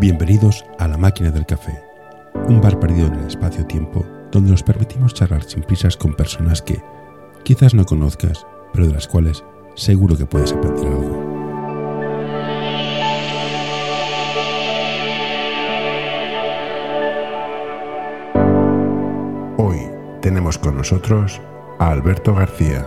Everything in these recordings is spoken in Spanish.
Bienvenidos a La Máquina del Café, un bar perdido en el espacio-tiempo donde nos permitimos charlar sin prisas con personas que quizás no conozcas, pero de las cuales seguro que puedes aprender algo. Hoy tenemos con nosotros a Alberto García.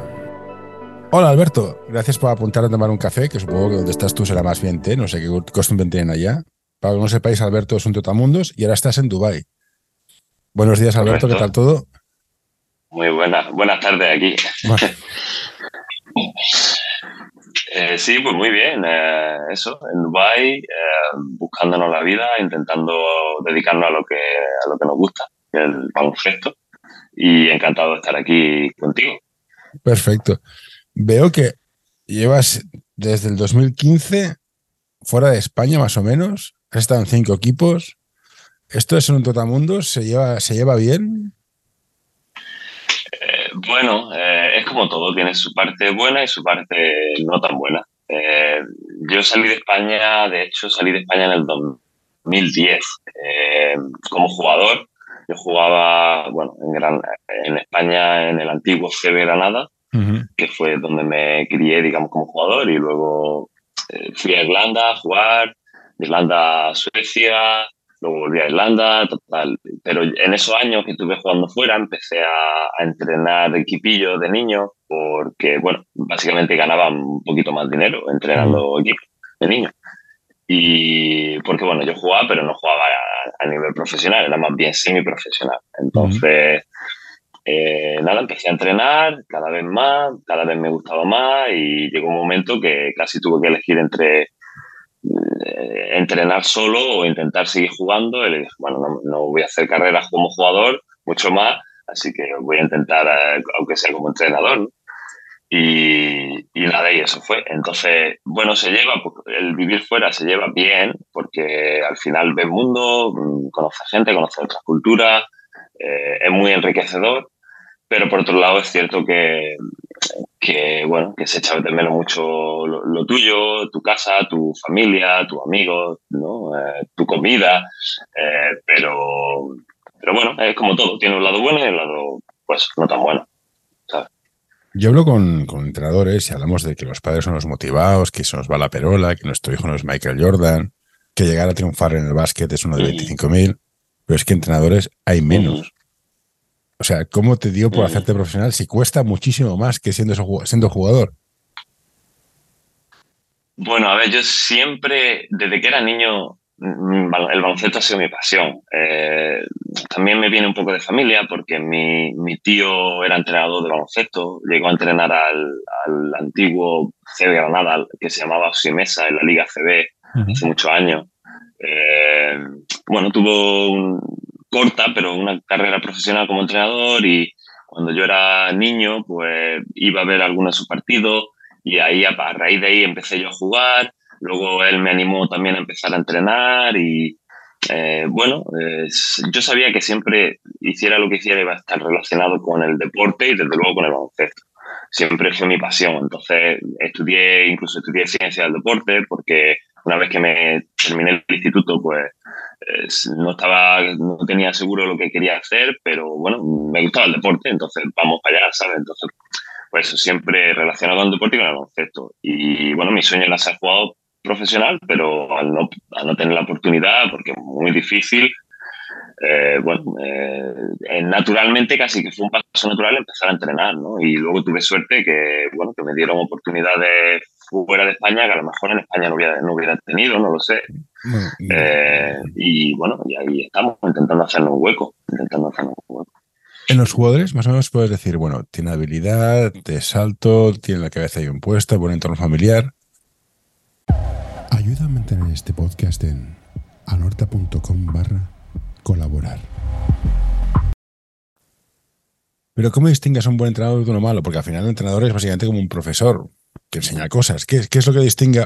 Hola Alberto, gracias por apuntar a tomar un café, que supongo que donde estás tú será más bien té, no sé qué costumbre tienen allá. Para que no sepáis, Alberto es un totamundos y ahora estás en Dubai. Buenos días Alberto, ¿qué tal todo? Muy buenas, buenas tardes aquí. Eh, sí, pues muy bien. Eh, eso, en Dubai, eh, buscándonos la vida, intentando dedicarnos a lo que a lo que nos gusta, el baloncesto. Y encantado de estar aquí contigo. Perfecto. Veo que llevas desde el 2015 fuera de España, más o menos. Estado en cinco equipos. ¿Esto es un totamundo? ¿Se lleva, ¿Se lleva bien? Bueno, eh, es como todo, tiene su parte buena y su parte no tan buena. Eh, yo salí de España, de hecho salí de España en el 2010 eh, como jugador. Yo jugaba, bueno, en, Gran, en España en el antiguo CB Granada, que fue donde me crié, digamos, como jugador, y luego fui a Irlanda a jugar, Irlanda a Suecia, luego volví a Irlanda, total. Pero en esos años que estuve jugando fuera, empecé a, entrenar equipillos de niños porque, bueno, básicamente ganaba un poquito más dinero entrenando equipos de niños. Y porque, bueno, yo jugaba, pero no jugaba a, nivel profesional, era más bien semi-profesional. Entonces, eh, nada, empecé a entrenar cada vez más, cada vez me gustaba más y llegó un momento que casi tuve que elegir entre entrenar solo o intentar seguir jugando. Y le bueno, no, voy a hacer carreras como jugador, mucho más, así que voy a intentar, eh, aunque sea como entrenador. Y, y, nada, y eso fue. Entonces, bueno, se lleva, pues, el vivir fuera se lleva bien, porque al final ves mundo, mm, conoces gente, conoces otras culturas, eh, es muy enriquecedor, pero por otro lado es cierto que, que bueno, que se echa de menos mucho lo, tuyo, tu casa, tu familia, tus amigos, ¿no? Eh, tu comida, eh, pero, pero bueno, es como todo, tiene un lado bueno y un lado, pues, no tan bueno. Yo hablo con, con, entrenadores y hablamos de que los padres son los motivados, que se nos va la perola, que nuestro hijo no es Michael Jordan, que llegar a triunfar en el básquet es uno de 25.000, pero es que entrenadores hay menos. O sea, ¿cómo te dio por mm. hacerte profesional si cuesta muchísimo más que siendo, siendo jugador? Bueno, a ver, yo siempre, desde que era niño, mm, el baloncesto ha sido mi pasión. Eh, también me viene un poco de familia porque mi, tío era entrenador de baloncesto, llegó a entrenar al, antiguo CB Granada, que se llamaba Simesa en la Liga CB hace muchos años. Eh, bueno, tuvo un, corta, pero una carrera profesional como entrenador y cuando yo era niño, pues iba a ver algunos de sus partidos y ahí a, raíz de ahí empecé yo a jugar. Luego él me animó también a empezar a entrenar y eh, bueno, yo sabía que siempre hiciera lo que hiciera iba a estar relacionado con el deporte y desde luego con el baloncesto. Siempre fue mi pasión. Entonces estudié, incluso estudié ciencia del deporte porque una vez que me terminé el instituto, pues no estaba, no tenía seguro lo que quería hacer, pero bueno, me gustaba el deporte, entonces vamos para allá, ¿sabes? Entonces, pues siempre relacionado con el deporte y con el concepto. Y bueno, mi sueño era ser jugador profesional, pero al no, al no tener la oportunidad, porque es muy difícil, eh, bueno, eh, naturalmente casi que fue un paso natural empezar a entrenar, ¿no? Y luego tuve suerte que, bueno, que me dieron oportunidades fuera de España que a lo mejor en España no hubiera, no hubiera tenido, no lo sé. Eh, y bueno, y ahí estamos intentando hacernos un hueco, intentando hacernos un hueco. En los jugadores, más o menos puedes decir, bueno, tiene habilidad, de salto, tiene la cabeza bien puesta, buen entorno familiar. Ayuda a mantener este podcast en anorta.com barra colaborar. Pero ¿cómo distingues a un buen entrenador de uno malo? Porque al final el entrenador es básicamente como un profesor que enseña cosas. ¿Qué, qué es lo que distingue?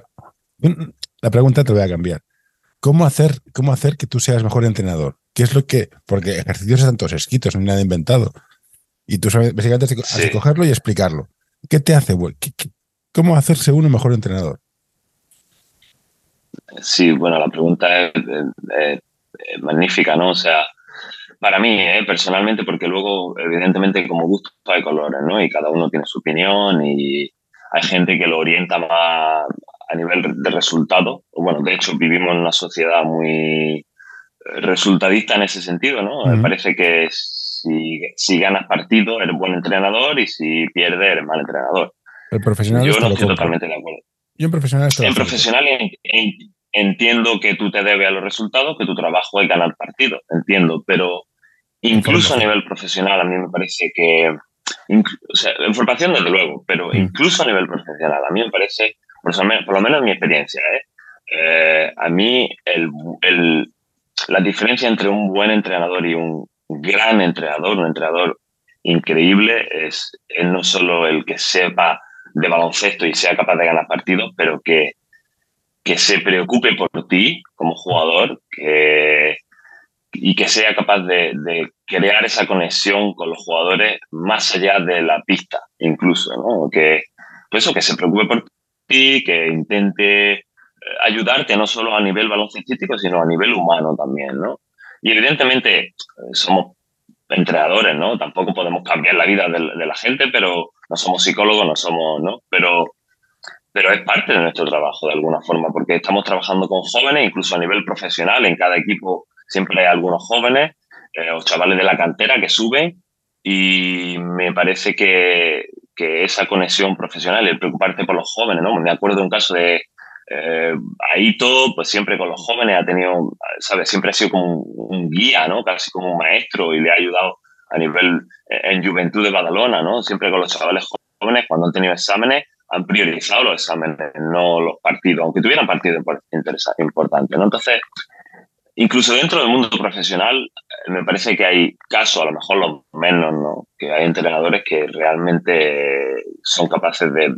La pregunta te voy a cambiar. ¿Cómo hacer, ¿Cómo hacer que tú seas mejor entrenador? ¿Qué es lo que...? Porque ejercicios están todos escritos, no hay nada inventado. Y tú sabes, básicamente has de cogerlo y explicarlo. ¿Qué te hace? ¿Cómo hacerse uno mejor entrenador? Sí, bueno, la pregunta es, magnífica, ¿no? O sea, para mí, ¿eh? personalmente, porque luego, evidentemente, como gusto hay colores, ¿no? Y cada uno tiene su opinión y hay gente que lo orienta más a nivel de resultado. Bueno, de hecho, vivimos en una sociedad muy resultadista en ese sentido, ¿no? Me parece que si, si, ganas partido eres buen entrenador y si pierdes eres mal entrenador. El profesional Yo no estoy totalmente de acuerdo. Yo en profesional estoy En profesional entiendo que tú te debes a los resultados, que tu trabajo es ganar partidos, entiendo, pero incluso a nivel profesional a mí me parece que, o sea, en formación desde luego, pero mm. incluso a nivel profesional a mí me parece, por lo menos en mi experiencia, ¿eh? Eh, a mí el, el, la diferencia entre un buen entrenador y un gran entrenador, un entrenador increíble, es, es no solo el que sepa de baloncesto y sea capaz de ganar partidos, pero que que se preocupe por ti como jugador que, y que sea capaz de, crear esa conexión con los jugadores más allá de la pista, incluso, ¿no? Que, pues eso, que se preocupe por ti, que intente eh, ayudarte no solo a nivel baloncestístico, sino a nivel humano también, ¿no? Y evidentemente eh, somos entrenadores, ¿no? Tampoco podemos cambiar la vida de, de, la gente, pero no somos psicólogos, no somos, ¿no? Pero pero es parte de nuestro trabajo de alguna forma, porque estamos trabajando con jóvenes, incluso a nivel profesional, en cada equipo siempre hay algunos jóvenes eh, chavales de la cantera que suben y me parece que, que, esa conexión profesional, el preocuparte por los jóvenes, ¿no? Me acuerdo de un caso de eh, Aito, pues siempre con los jóvenes ha tenido, ¿sabes? Siempre ha sido como un, guía, ¿no? Casi como un maestro y le ha ayudado a nivel eh, en Juventud de Badalona, ¿no? Siempre con los chavales jóvenes cuando han tenido exámenes han priorizado los exámenes, no los partidos, aunque tuvieran partidos importantes. ¿no? Entonces, incluso dentro del mundo profesional, eh, me parece que hay casos, a lo mejor los menos, ¿no? que hay entrenadores que realmente son capaces de,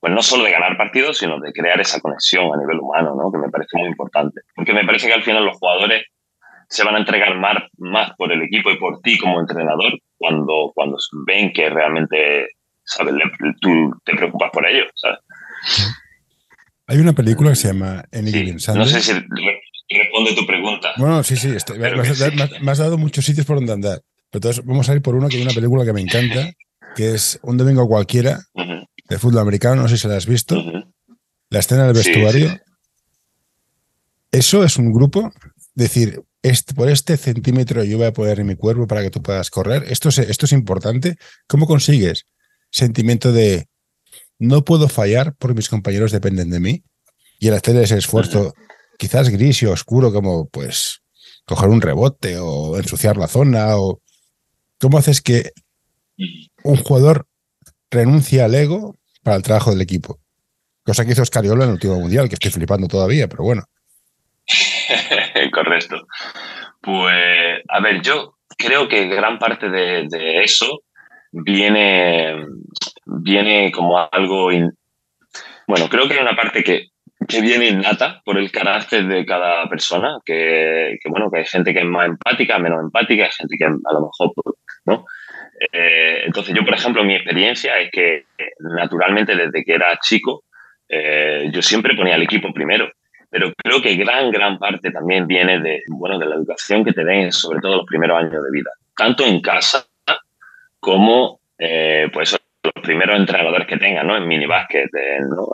pues no solo de ganar partidos, sino de crear esa conexión a nivel humano, ¿no? que me parece muy importante. Porque me parece que al final los jugadores se van a entregar más, más por el equipo y por ti como entrenador cuando, cuando ven que realmente ¿sabes? tú te preocupas por ello, ¿sabes? Hay una película que se llama Any sí, No sé si responde tu pregunta. Bueno, sí, sí, me, has, dado muchos sitios por donde andar. Pero entonces vamos a ir por uno que hay una película que me encanta, que es Un domingo cualquiera, de fútbol americano, no sé si la has visto. La escena del vestuario. Eso es un grupo, decir, este, por este centímetro yo voy a poner en mi cuerpo para que tú puedas correr. Esto es, esto es importante. ¿Cómo consigues sentimiento de no puedo fallar porque mis compañeros dependen de mí. Y el hacer ese esfuerzo, quizás gris y oscuro, como pues coger un rebote o ensuciar la zona, o cómo haces que un jugador renuncie al ego para el trabajo del equipo. Cosa que hizo Oscariola en el último mundial, que estoy flipando todavía, pero bueno. Correcto. Pues, a ver, yo creo que gran parte de eso viene, viene como algo... bueno, creo que hay una parte que, que viene innata por el carácter de cada persona, que, bueno, que hay gente que es más empática, menos empática, gente que a lo mejor, ¿no? Eh, entonces yo, por ejemplo, mi experiencia es que naturalmente desde que era chico, eh, yo siempre ponía al equipo primero, pero creo que gran, gran parte también viene de, bueno, de la educación que te den, sobre todo los primeros años de vida, tanto en casa como eh, pues los primeros entrenadores que tengan, ¿no? En minibásquet, ¿no?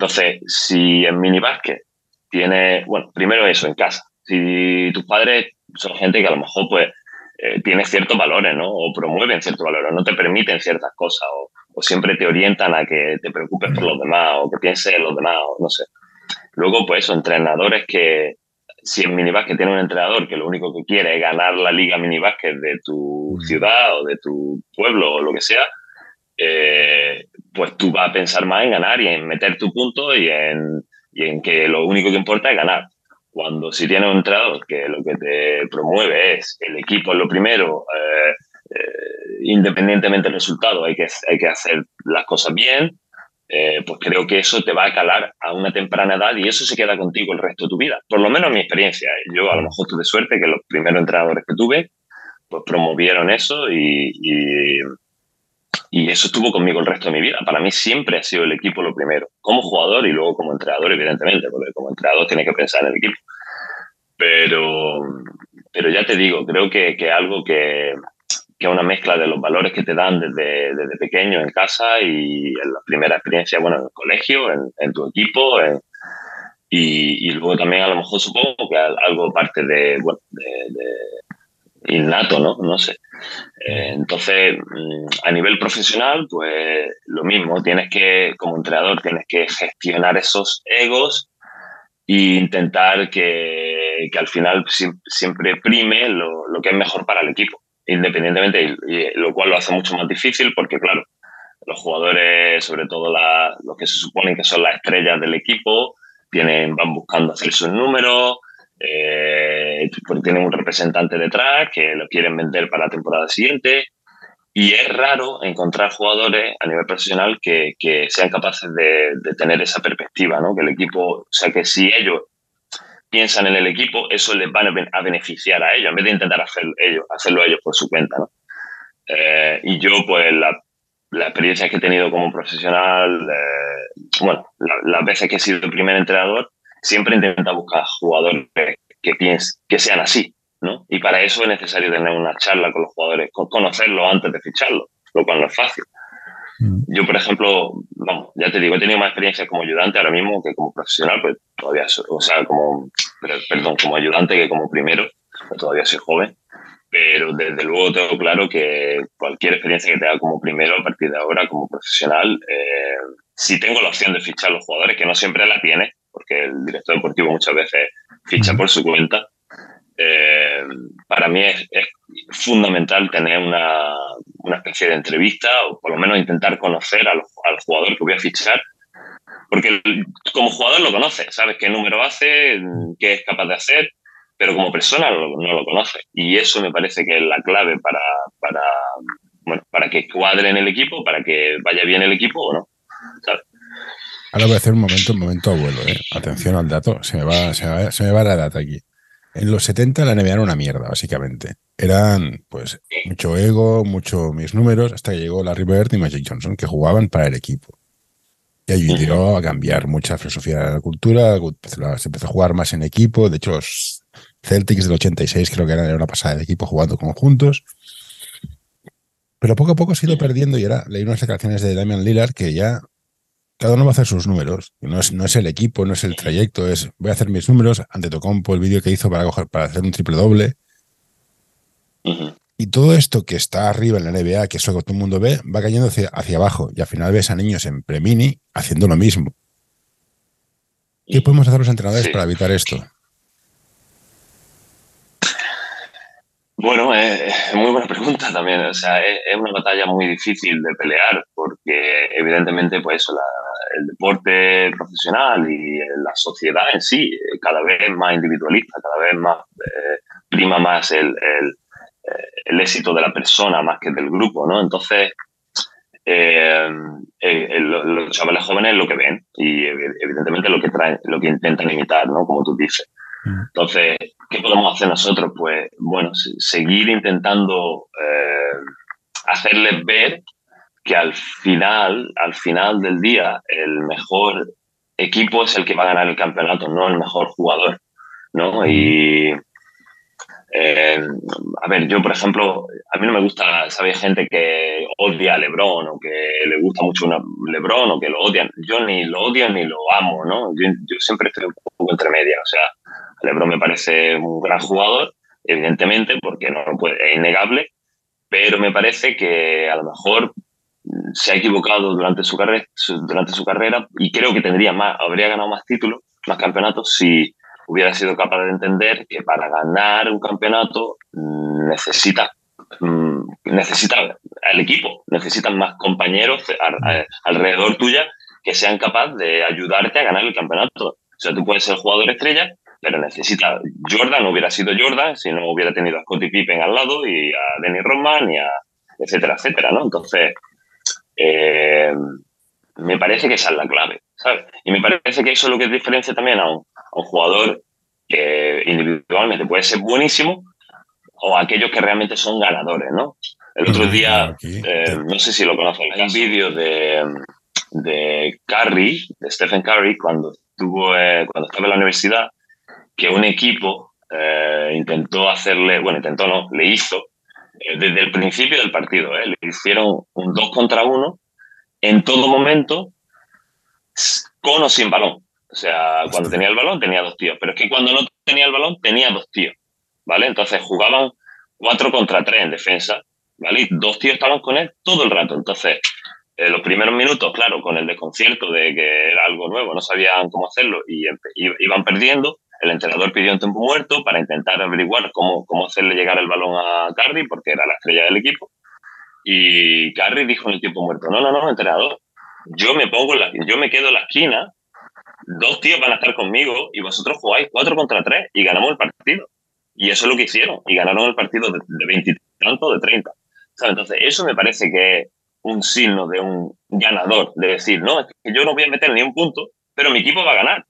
Entonces, si en minibásquet tiene, bueno, primero eso, en casa. Si tus padres son gente que a lo mejor, pues, eh, tiene ciertos valores, ¿no? O promueven ciertos valores, no te permiten ciertas cosas, o, o, siempre te orientan a que te preocupes por los demás, o que pienses en los demás, o no sé. Luego, pues, eso, entrenadores que, si en minibásquet tiene un entrenador que lo único que quiere es ganar la liga minibásquet de tu ciudad o de tu pueblo o lo que sea, eh, pues tú vas a pensar más en ganar y en meter tu punto y en, y en que lo único que importa es ganar. Cuando si tienes un entrenador que lo que te promueve es el equipo es lo primero, eh, eh, independientemente del resultado, hay que, hay que hacer las cosas bien, eh, pues creo que eso te va a calar a una temprana edad y eso se queda contigo el resto de tu vida. Por lo menos en mi experiencia. Yo a lo mejor tuve suerte que los primeros entrenadores que tuve pues promovieron eso y eso estuvo conmigo el resto de mi vida. Para mí siempre ha sido el equipo lo primero, como jugador y luego como entrenador, evidentemente, porque como entrenador tiene que pensar en el equipo. Pero, pero ya te digo, creo que, que algo que, que es una mezcla de los valores que te dan desde, desde pequeño en casa y en la primera experiencia, bueno, en el colegio, en, tu equipo, y, y, luego también a lo mejor supongo que algo parte de, innato, ¿no? No sé. Eh, entonces, mm, a nivel profesional, pues lo mismo, tienes que, como entrenador, tienes que gestionar esos egos e intentar que, que al final siempre prime lo, lo que es mejor para el equipo independientemente, y, lo cual lo hace mucho más difícil porque, claro, los jugadores, sobre todo los que se suponen que son las estrellas del equipo, tienen, van buscando hacer sus números, eh, tienen un representante detrás que lo quieren vender para la temporada siguiente. Y es raro encontrar jugadores a nivel profesional que, que sean capaces de, de, tener esa perspectiva, ¿no? Que el equipo, o sea, que si ellos piensan en el equipo, eso les va a beneficiar a ellos, en vez de intentar hacerlo ellos, hacerlo ellos por su cuenta. ¿no? Eh, y yo, pues, la, la, experiencia que he tenido como profesional, eh, bueno, la, las veces que he sido primer entrenador, siempre intenta buscar jugadores que, piensen, que sean así. ¿no? Y para eso es necesario tener una charla con los jugadores, conocerlos antes de ficharlos, lo cual no es fácil. Mm. Yo, por ejemplo, vamos, ya te digo, he tenido más experiencia como ayudante ahora mismo que como profesional, pues todavía, o sea, como, perdón, como ayudante que como primero, pues todavía soy joven. Pero desde luego tengo claro que cualquier experiencia que tenga como primero a partir de ahora, como profesional, eh, si tengo la opción de fichar a los jugadores, que no siempre la tiene, porque el director deportivo muchas veces ficha por su cuenta, eh, para mí es, es, fundamental tener una, una, especie de entrevista o por lo menos intentar conocer al, al jugador que voy a fichar. Porque como jugador lo conoce, sabes qué número hace, qué es capaz de hacer, pero como persona no, no lo conoce. Y eso me parece que es la clave para, para, bueno, para que cuadre en el equipo, para que vaya bien el equipo o no. ¿sabes? Ahora voy a hacer un momento, un momento abuelo, ¿eh? Atención al dato, se me va, se me va, se me va la data aquí. En los 70 la NBA era una mierda, básicamente. Eran, pues, mucho ego, mucho mis números, hasta que llegó Larry Bird y Magic Johnson, que jugaban para el equipo. Y ayudó a cambiar mucha filosofía de la cultura, se empezó a jugar más en equipo. De hecho, los Celtics del 86 creo que eran una pasada de equipo jugando conjuntos. Pero poco a poco se ha ido perdiendo y ahora leí unas declaraciones de Damian Lillard que ya cada uno va a hacer sus números. No es, no es el equipo, no es el trayecto, es voy a hacer mis números. Ante Tocompo, el vídeo que hizo para, coger, para hacer un triple doble. Uh -huh. Y todo esto que está arriba en la NBA, que es lo que todo el mundo ve, va cayendo hacia, hacia abajo. Y al final ves a niños en Premini haciendo lo mismo. ¿Qué podemos hacer los entrenadores sí. para evitar esto? Bueno, es eh, muy buena pregunta también. O sea, es, es, una batalla muy difícil de pelear porque evidentemente, pues eso, la, el deporte profesional y la sociedad en sí, cada vez más individualista, cada vez más eh, prima más el, el, el, éxito de la persona más que del grupo, ¿no? Entonces, eh, los chavales jóvenes lo que ven y evidentemente lo que traen, lo que intentan imitar, ¿no? Como tú dices. Entonces, ¿qué podemos hacer nosotros? Pues, bueno, seguir intentando eh, hacerles ver que al final, al final del día, el mejor equipo es el que va a ganar el campeonato, no el mejor jugador, ¿no? Y, eh, a ver, yo, por ejemplo, a mí no me gusta, ¿sabes? Gente que odia a LeBron o que le gusta mucho una LeBron o que lo odian. Yo ni lo odio ni lo amo, ¿no? Yo, yo siempre estoy un poco entre media. O sea, LeBron me parece un gran jugador, evidentemente, porque no puede, es innegable, pero me parece que a lo mejor se ha equivocado durante su carrera, durante su carrera y creo que tendría más, habría ganado más títulos, más campeonatos si hubiera sido capaz de entender que para ganar un campeonato necesita necesita el equipo, necesitan más compañeros alrededor tuya que sean capaces de ayudarte a ganar el campeonato. O sea, tú puedes ser jugador estrella, pero necesita. Jordan hubiera sido Jordan si no hubiera tenido a Scottie Pippen al lado y a Denny Rodman y a etcétera, etcétera, ¿no? Entonces, eh, me parece que esa es la clave, ¿sabes? Y me parece que eso es lo que diferencia también a un, a un jugador que individualmente puede ser buenísimo, o aquellos que realmente son ganadores, ¿no? El otro día, eh, no sé si lo conocen, hay un vídeo de, de Curry, de Stephen Curry, cuando, estuvo, eh, cuando estaba en la universidad, que un equipo eh, intentó hacerle, bueno, intentó no, le hizo, desde el principio del partido, le hicieron un 2 contra 1 en todo momento, con o sin balón. O sea, cuando tenía el balón tenía dos tíos, pero es que cuando no tenía el balón tenía dos tíos, ¿vale? Entonces jugaban 4 contra 3 en defensa, ¿vale? Y dos tíos estaban con él todo el rato. Entonces, en los primeros minutos, claro, con el desconcierto de que era algo nuevo, no sabían cómo hacerlo y iban perdiendo. El entrenador pidió un tiempo muerto para intentar averiguar cómo, cómo hacerle llegar el balón a Carri, porque era la estrella del equipo. Y Carri dijo en el tiempo muerto, no, no, no, entrenador, yo me pongo la, yo me quedo en la esquina, dos tíos van a estar conmigo y vosotros jugáis cuatro contra tres y ganamos el partido. Y eso es lo que hicieron. Y ganaron el partido de veintitantos, de treinta. Entonces, eso me parece que es un signo de un ganador, de decir, no, es que yo no voy a meter ni un punto, pero mi equipo va a ganar.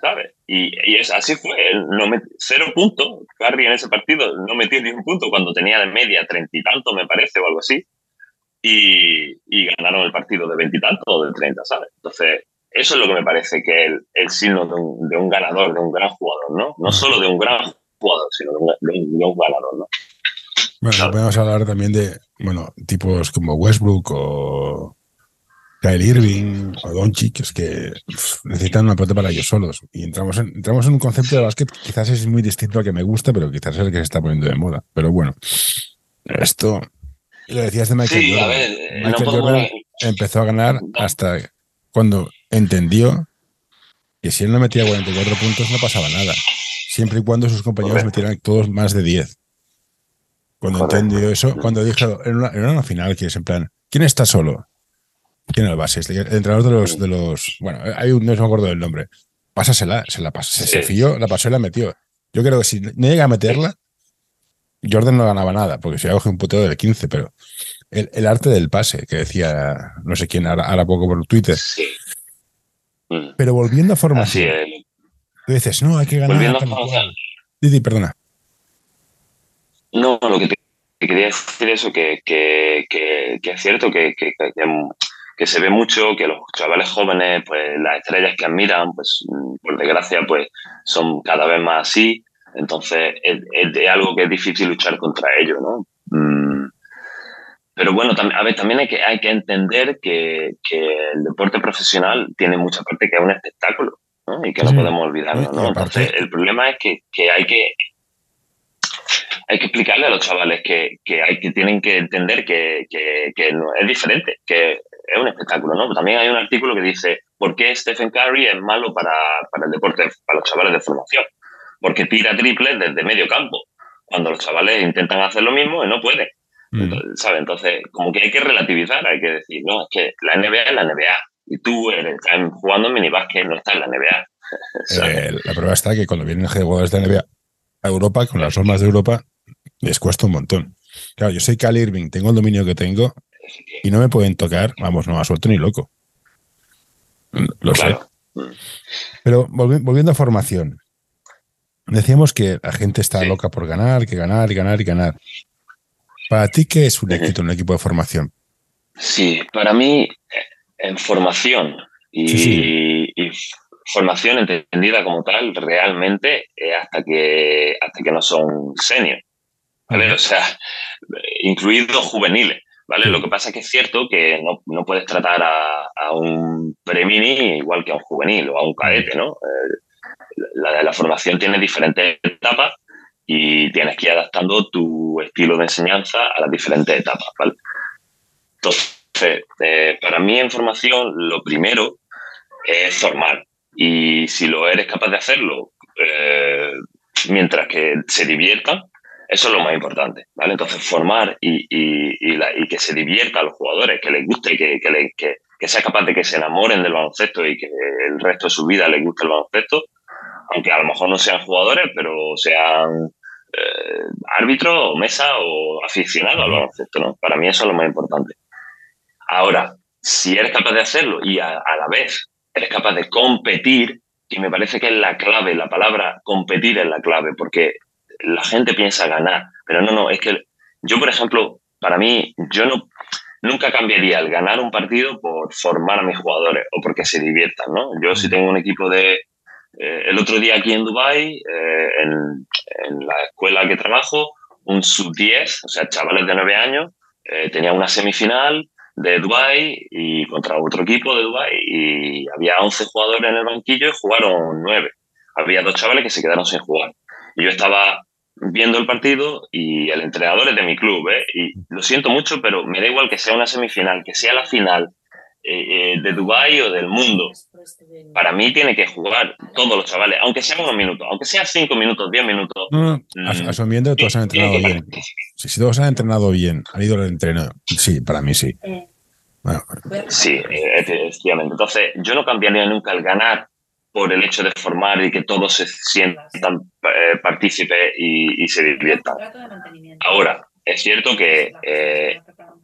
¿Sabes? Y, y, es, así fue. no cero puntos. Carrie en ese partido no metió ni un punto cuando tenía de media treinta y tanto, me parece, o algo así. Y, y ganaron el partido de veintitantos o de treinta, ¿sabes? Entonces, eso es lo que me parece que es el, el signo de un, de un, ganador, de un gran jugador, ¿no? No solo de un gran jugador, sino de un, de un, ganador, ¿no? Bueno, podemos hablar también de, bueno, tipos como Westbrook o Kyle Irving o Doncic, es que necesitan una pelota para ellos solos. Y entramos en, entramos en un concepto de básquet que quizás es muy distinto al que me gusta, pero quizás es el que se está poniendo de moda. Pero bueno, esto, lo decías de Michael sí, Jordan. A ver, Michael no Jordan empezó a ganar hasta cuando entendió que si él no metía 44 puntos no pasaba nada, siempre y cuando sus compañeros metieran todos más de 10. Cuando entendió eso, cuando dijo en una, en una final que es en plan, ¿quién está solo? ¿Quién el base? El entrenador de los, de los bueno, hay un, no me acuerdo del nombre. Pásasela, se la pasó, se, se Sí. fió, la pasó y la metió. Yo creo que si no llega a meterla, Jordan no ganaba nada, porque si coge un puteo del 15, pero el, el arte del pase, que decía no sé quién, ahora, ahora poco por Twitter. Sí. Mm, Pero volviendo a formación, tú dices, no, hay que ganar. Volviendo a formación. Didi, perdona. No, lo que te, te quería decir eso, que, que, que, que es cierto que, que, que, se ve mucho, que los chavales jóvenes, pues las estrellas que admiran, pues por desgracia, pues son cada vez más así. Entonces es, algo que es difícil luchar contra ello, ¿no? Mm, Pero bueno, a ver, también hay que, hay que entender que, que el deporte profesional tiene mucha parte que es un espectáculo, ¿no? Y que no podemos olvidarlo, ¿no? Entonces, el problema es que, que hay que hay que explicarle a los chavales que, que, hay, que tienen que entender que, que, que no, es diferente, que es un espectáculo, ¿no? También hay un artículo que dice ¿por qué Stephen Curry es malo para, para el deporte, para los chavales de formación? Porque tira triples desde medio campo, cuando los chavales intentan hacer lo mismo y no pueden. Mm. Entonces, ¿sabes? Entonces, como que hay que relativizar, hay que decir, no, es que la NBA es la NBA y tú eres, estás jugando en minibásquet, no estás en la NBA. Eh, la prueba está que cuando vienen jugadores de NBA a Europa, con las normas de Europa, les cuesta un montón. Claro, yo soy Cal Irving, tengo el dominio que tengo y no me pueden tocar, vamos, no me suelto ni loco. Lo sé. claro. Pero volvi- volviendo a formación, decíamos que la gente está Sí. loca por ganar, que ganar y ganar y ganar. ¿Para ti qué es un éxito en un equipo de formación? Sí, para mí, eh, en formación y, Sí, y formación entendida como tal, realmente es hasta que, hasta que no son senior. ¿vale? O sea, eh, incluidos juveniles. Lo que pasa es que es cierto que no, no puedes tratar a, a un premini igual que a un juvenil o a un cadete, ¿no? Eh, la, la formación tiene diferentes etapas y tienes que ir adaptando tu estilo de enseñanza a las diferentes etapas, ¿vale? Entonces, eh, para mí en formación lo primero es formar y si lo eres capaz de hacerlo eh, mientras que se diviertan, eso es lo más importante, ¿vale? Entonces formar y, y, y, la- y que se divierta a los jugadores, que les guste, que, que, que, que sea capaz de que se enamoren del baloncesto y que el resto de su vida les guste el baloncesto, aunque a lo mejor no sean jugadores, pero sean eh, árbitros o mesa o aficionados al baloncesto, ¿no? Para mí eso es lo más importante. Ahora, si eres capaz de hacerlo y a, a la vez eres capaz de competir, que me parece que es la clave, la palabra competir es la clave, porque la gente piensa ganar, pero no, no, es que yo, por ejemplo, para mí, yo no, nunca cambiaría el ganar un partido por formar a mis jugadores o porque se diviertan, ¿no? Yo si tengo un equipo de... Eh, el otro día aquí en Dubai, eh, en, en, la escuela que trabajo, un sub-10, o sea, chavales de 9 años, eh, tenía una semifinal de Dubai y contra otro equipo de Dubai y había 11 jugadores en el banquillo y jugaron 9. Había dos chavales que se quedaron sin jugar. Y yo estaba viendo el partido y el entrenador es de mi club, ¿eh? Y lo siento mucho, pero me da igual que sea una semifinal, que sea la final eh, eh, de Dubái o del mundo. Para mí tiene que jugar todos los chavales, aunque sean unos minutos, aunque sean cinco minutos, diez minutos. No, mm, asumiendo que todos han entrenado bien. Si, todos han entrenado bien, han ido al entreno, sí, para mí sí. Bueno. Sí, efectivamente. Entonces, yo no cambiaría nunca el ganar por el hecho de formar y que todos se sientan eh, partícipes y, se diviertan. Ahora, es cierto que eh,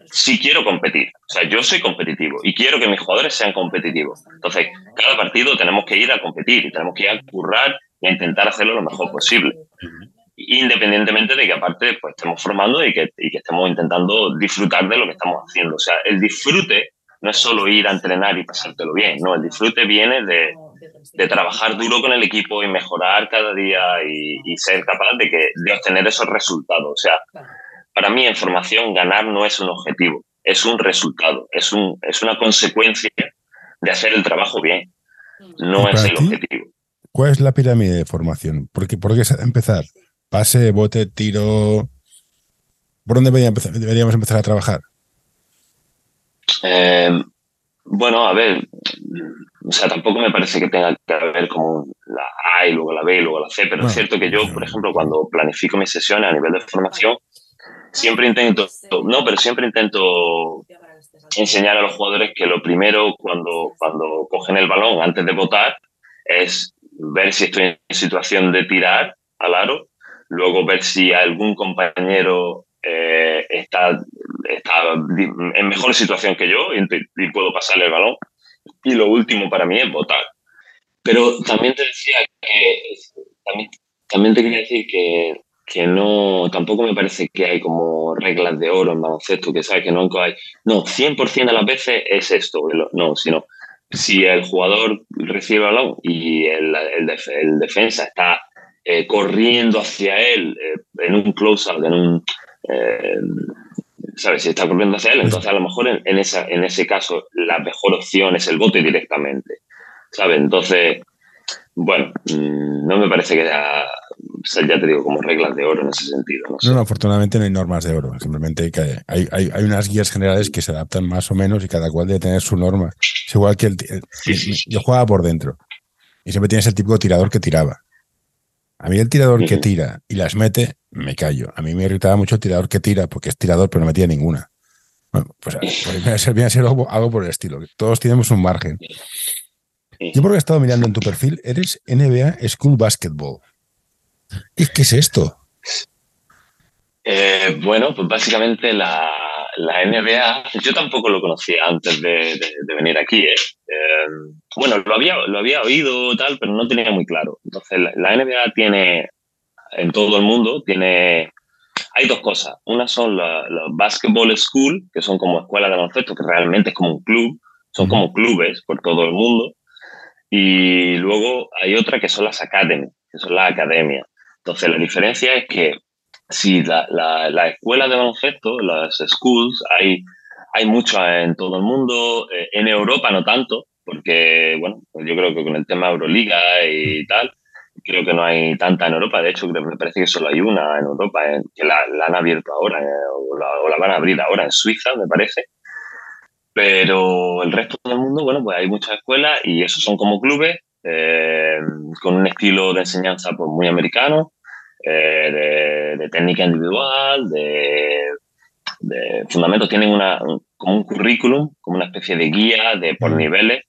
sí quiero competir. O sea, yo soy competitivo y quiero que mis jugadores sean competitivos. Entonces, cada partido tenemos que ir a competir y tenemos que ir a currar y a intentar hacerlo lo mejor posible. Independientemente de que aparte pues, estemos formando y que, y que estemos intentando disfrutar de lo que estamos haciendo. O sea, el disfrute no es solo ir a entrenar y pasártelo bien, no, el disfrute viene de, de trabajar duro con el equipo y mejorar cada día y, ser capaz de, que, de obtener esos resultados. O sea, para mí en formación ganar no es un objetivo, es un resultado, es, un, es una consecuencia de hacer el trabajo bien, no es el objetivo. ¿Cuál es la pirámide de formación? Porque, ¿Por qué empezar? Pase, bote, tiro. ¿Por dónde deberíamos empezar a trabajar? Eh, bueno, a ver, o sea, tampoco me parece que tenga que haber como la A y luego la B y luego la C, pero es cierto que yo, por ejemplo, cuando planifico mis sesiones a nivel de formación, siempre intento, no, pero siempre intento enseñar a los jugadores que lo primero cuando, cuando cogen el balón antes de votar es ver si estoy en situación de tirar al aro, luego ver si algún compañero eh, está, está en mejor situación que yo y, puedo pasarle el balón. Y lo último para mí es votar. Pero también te decía que, también, también te quería decir que, que no, tampoco me parece que hay como reglas de oro en baloncesto, que sabes que no hay, no, 100% de las veces es esto, no, sino si el jugador recibe el balón y el, el, defensa está eh, corriendo hacia él eh, en un close-out, en un, eh, ¿sabes? Si está corriendo hacia él, entonces a lo mejor en, esa, en ese caso la mejor opción es el bote directamente, ¿sabes? Entonces, bueno, mm, no me parece que haya, ya te digo, como reglas de oro en ese sentido. No, no, afortunadamente no hay normas de oro, simplemente que hay, hay, hay, unas guías generales que se adaptan más o menos y cada cual debe tener su norma. Es igual que el, yo jugaba por dentro y siempre tienes el típico tirador que tiraba. A mí el tirador que tira y las mete, me callo. A mí me irritaba mucho el tirador que tira, porque es tirador, pero no metía ninguna. Bueno, pues, pues viene a ser algo, por el estilo. Todos tenemos un margen. Yo porque he estado mirando en tu perfil, eres NBA School Basketball. ¿Qué, qué es esto? Eh, bueno, pues básicamente la, la, NBA, yo tampoco lo conocía antes de, venir aquí. ¿eh? Eh, bueno, lo había, lo había oído tal, pero no tenía muy claro. Entonces, la, NBA tiene, en todo el mundo, tiene, hay dos cosas. Una son los basketball school, que son como escuelas de baloncesto, que realmente es como un club, son como clubes por todo el mundo. Y luego hay otra que son las academy, que son las academias. Entonces, la diferencia es que Sí, la, la, la, escuela de baloncesto, las schools, hay, hay muchas en todo el mundo. Eh, en Europa no tanto, porque, bueno, pues yo creo que con el tema Euroliga y tal, creo que no hay tanta en Europa. De hecho, me parece que solo hay una en Europa, eh, que la, han abierto ahora, eh, o, la, van a abrir ahora en Suiza, me parece. Pero el resto del mundo, bueno, pues hay muchas escuelas y esos son como clubes con un estilo de enseñanza pues, muy americano eh, de, técnica individual, de, fundamentos. Tienen una, como un currículum, como una especie de guía de por niveles.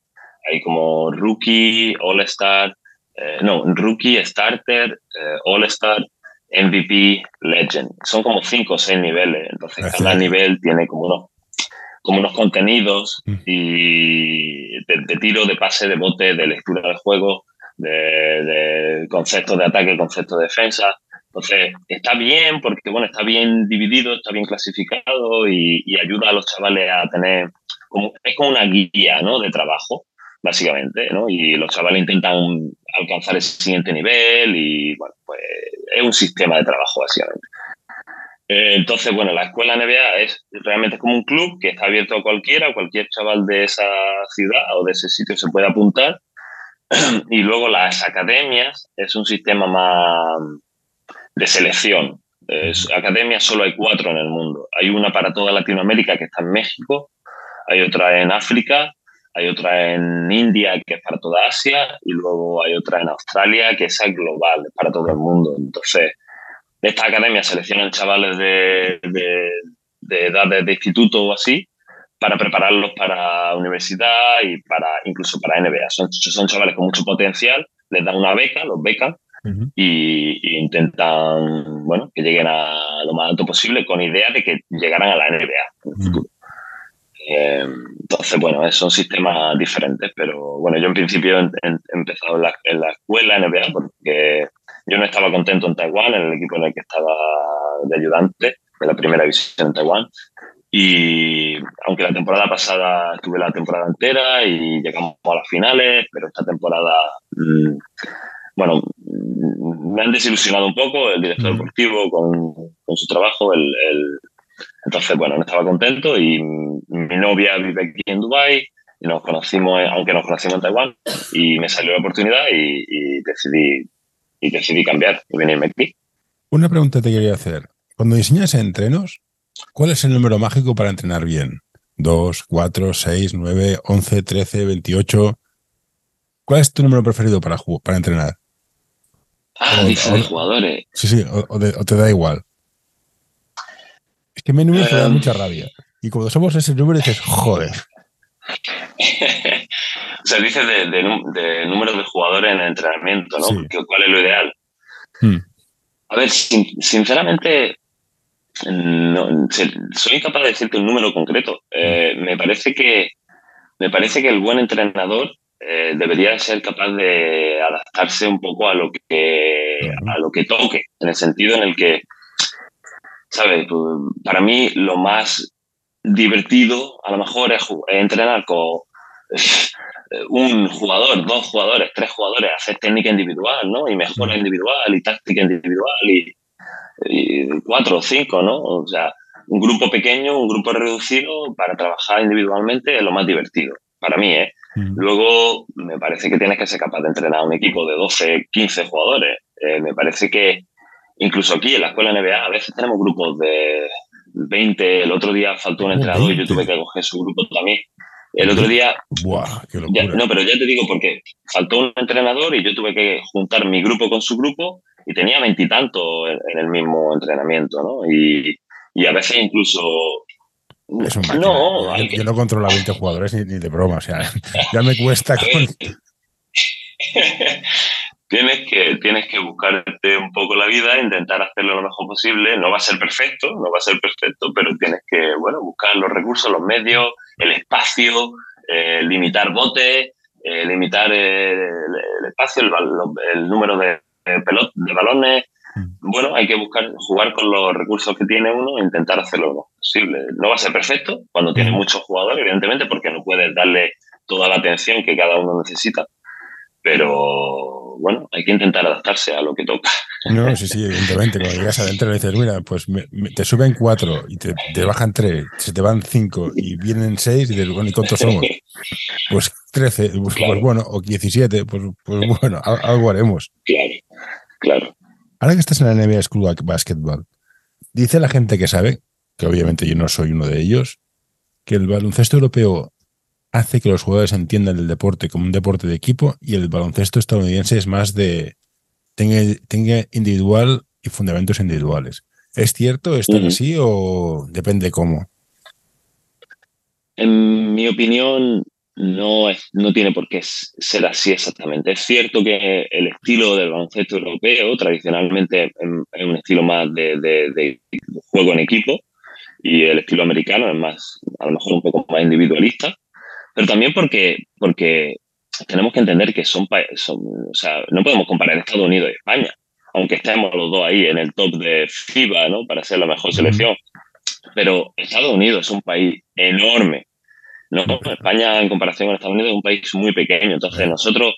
Hay como rookie, all-star, eh, no, rookie, starter, eh, all-star, MVP, legend. Son como cinco o seis niveles. Entonces, cada nivel tiene como unos, como unos contenidos mm. y de, tiro, de pase, de bote, de lectura del juego, de, de conceptos de ataque, conceptos de defensa. Entonces, está bien porque, bueno, está bien dividido, está bien clasificado y, ayuda a los chavales a tener, como, es como una guía, ¿no? De trabajo, básicamente, ¿no? Y los chavales intentan alcanzar el siguiente nivel y, bueno, pues es un sistema de trabajo, básicamente. Eh, entonces, bueno, la escuela NBA es realmente como un club que está abierto a cualquiera, cualquier chaval de esa ciudad o de ese sitio se puede apuntar. Y luego las academias es un sistema más de selección. academias solo hay cuatro en el mundo. Hay una para toda Latinoamérica que está en México, hay otra en África, hay otra en India que es para toda Asia y luego hay otra en Australia que es global, es para todo el mundo. Entonces, esta academia seleccionan chavales de, de, de edades de instituto o así para prepararlos para universidad y para incluso para NBA. Son, son chavales con mucho potencial, les dan una beca, los becan y, intentan bueno, que lleguen a lo más alto posible con idea de que llegaran a la NBA eh, entonces, bueno, son sistemas diferentes, pero bueno, yo en principio he, empezado en la, en la, escuela NBA porque yo no estaba contento en Taiwán, en el equipo en el que estaba de ayudante, de la primera división en Taiwán. Y aunque la temporada pasada estuve la temporada entera y llegamos a las finales, pero esta temporada, mm, bueno, me han desilusionado un poco el director deportivo con, con su trabajo. El, el, entonces, bueno, no estaba contento y mi novia vive aquí en Dubái y nos conocimos, aunque nos conocimos en Taiwán, y me salió la oportunidad y, y decidí y decidí cambiar y venirme aquí. Una pregunta te quería hacer. Cuando diseñas entrenos, ¿cuál es el número mágico para entrenar bien? ¿2, 4, 6, 9, 11, 13, 28? ¿Cuál es tu número preferido para, para entrenar? Ah, dice de jugadores. Sí, sí, o, te da igual. Es que mi número te da em. mucha rabia. Y cuando somos ese número dices, joder. o sea, dices de, de, número de jugadores en el entrenamiento, ¿no? ¿Cuál es lo ideal? Hmm. A ver, sinceramente, no, soy incapaz de decirte un número concreto. Eh, me parece que me parece que el buen entrenador eh, debería ser capaz de adaptarse un poco a lo que a lo que toque, en el sentido en el que, ¿sabes? Pues, para mí lo más divertido a lo mejor es entrenar con un jugador, dos jugadores, tres jugadores, hacer técnica individual, ¿no? Y mejora individual y táctica individual y, cuatro o cinco, ¿no? O sea, un grupo pequeño, un grupo reducido para trabajar individualmente es lo más divertido, para mí, ¿eh? Luego, me parece que tienes que ser capaz de entrenar a un equipo de 12, 15 jugadores. Eh, me parece que incluso aquí en la escuela NBA a veces tenemos grupos de 20. El otro día faltó un entrenador y yo tuve que coger su grupo también. El otro día. no, pero ya te digo, porque faltó un entrenador y yo tuve que juntar mi grupo con su grupo y tenía veintitantos en, el mismo entrenamiento, ¿no? Y, y a veces incluso. Es no, yo, no controlo a 20 jugadores ni, de broma, o sea, ya me cuesta. tienes que, tienes que buscarte un poco la vida, intentar hacerlo lo mejor posible. No va a ser perfecto, no va a ser perfecto, pero tienes que, bueno, buscar los recursos, los medios, el espacio, eh, limitar botes, eh, limitar el, espacio, el, número de, pelot, de balones. Mm. Bueno, hay que buscar, jugar con los recursos que tiene uno e intentar hacerlo lo mejor posible. No va a ser perfecto cuando tienes mm. muchos jugadores, evidentemente, porque no puedes darle toda la atención que cada uno necesita. Pero bueno, hay que intentar adaptarse a lo que toca. No, sí, sí, evidentemente. Cuando llegas adentro dices, mira, pues te suben cuatro y te, bajan tres, se te van cinco y vienen seis y dices, bueno, ¿y cuántos somos? Pues trece, pues, pues, bueno, o diecisiete, pues, pues bueno, algo haremos. Claro, claro. Ahora que estás en la NBA School Basketball, dice la gente que sabe, que obviamente yo no soy uno de ellos, que el baloncesto europeo hace que los jugadores entiendan el deporte como un deporte de equipo y el baloncesto estadounidense es más de tenga, tenga individual y fundamentos individuales. ¿Es cierto? ¿Está así o depende cómo? En mi opinión, no, es, no tiene por qué ser así exactamente. Es cierto que el estilo del baloncesto europeo tradicionalmente es un estilo más de, de, juego en equipo y el estilo americano es más, a lo mejor un poco más individualista pero también porque, porque tenemos que entender que son, son, o sea, no podemos comparar Estados Unidos y España. aunque estemos los dos ahí en el top de FIBA, ¿no? Para ser la mejor selección. Pero Estados Unidos es un país enorme. ¿no? España, en comparación con Estados Unidos, es un país muy pequeño. Entonces, nosotros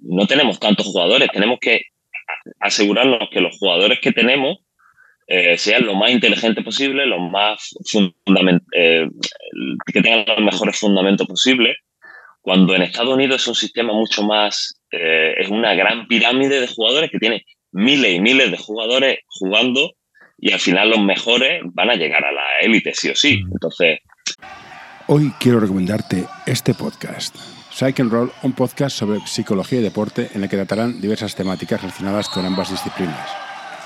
no tenemos tantos jugadores. Tenemos que asegurarnos que los jugadores que tenemos eh, sean lo más inteligentes posible, los más eh, que tengan los mejores fundamentos posibles. Cuando en Estados Unidos es un sistema mucho más, eh, es una gran pirámide de jugadores que tiene miles y miles de jugadores jugando y al final los mejores van a llegar a la élite sí o sí. Entonces... Hoy quiero recomendarte este podcast. Psych and Roll, un podcast sobre psicología y deporte en el que tratarán diversas temáticas relacionadas con ambas disciplinas.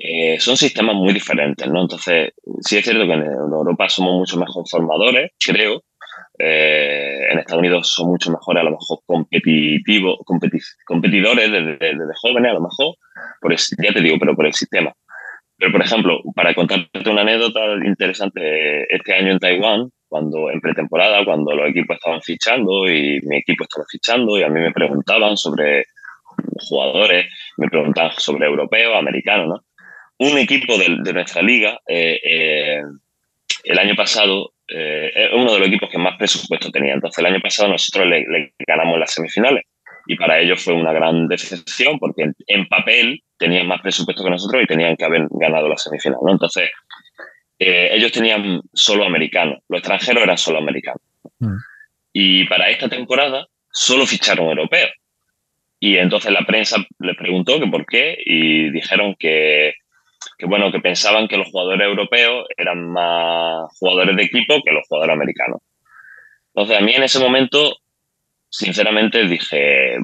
Eh, son sistemas muy diferentes, ¿no? Entonces, sí es cierto que en Europa somos mucho mejor formadores, creo. Eh, en Estados Unidos son mucho mejores, a lo mejor, competitivos, competidores desde, jóvenes, a lo mejor. Por ya te digo, pero por el sistema. Pero, por ejemplo, para contarte una anécdota interesante, este año en Taiwán, cuando en pretemporada, cuando los equipos estaban fichando y mi equipo estaba fichando y a mí me preguntaban sobre jugadores, me preguntaban sobre europeos, americanos, ¿no? Un equipo de, nuestra liga, eh, eh, el año pasado, eh, es uno de los equipos que más presupuesto tenía. Entonces, el año pasado nosotros le, le ganamos las semifinales y para ellos fue una gran decepción porque en, papel tenían más presupuesto que nosotros y tenían que haber ganado la semifinal. ¿no? Entonces, eh, ellos tenían solo americanos, los extranjeros eran solo americanos. Mm. Y para esta temporada solo ficharon europeos. Y entonces la prensa les preguntó que por qué y dijeron que, que, bueno, que pensaban que los jugadores europeos eran más jugadores de equipo que los jugadores americanos. Entonces a mí en ese momento sinceramente dije,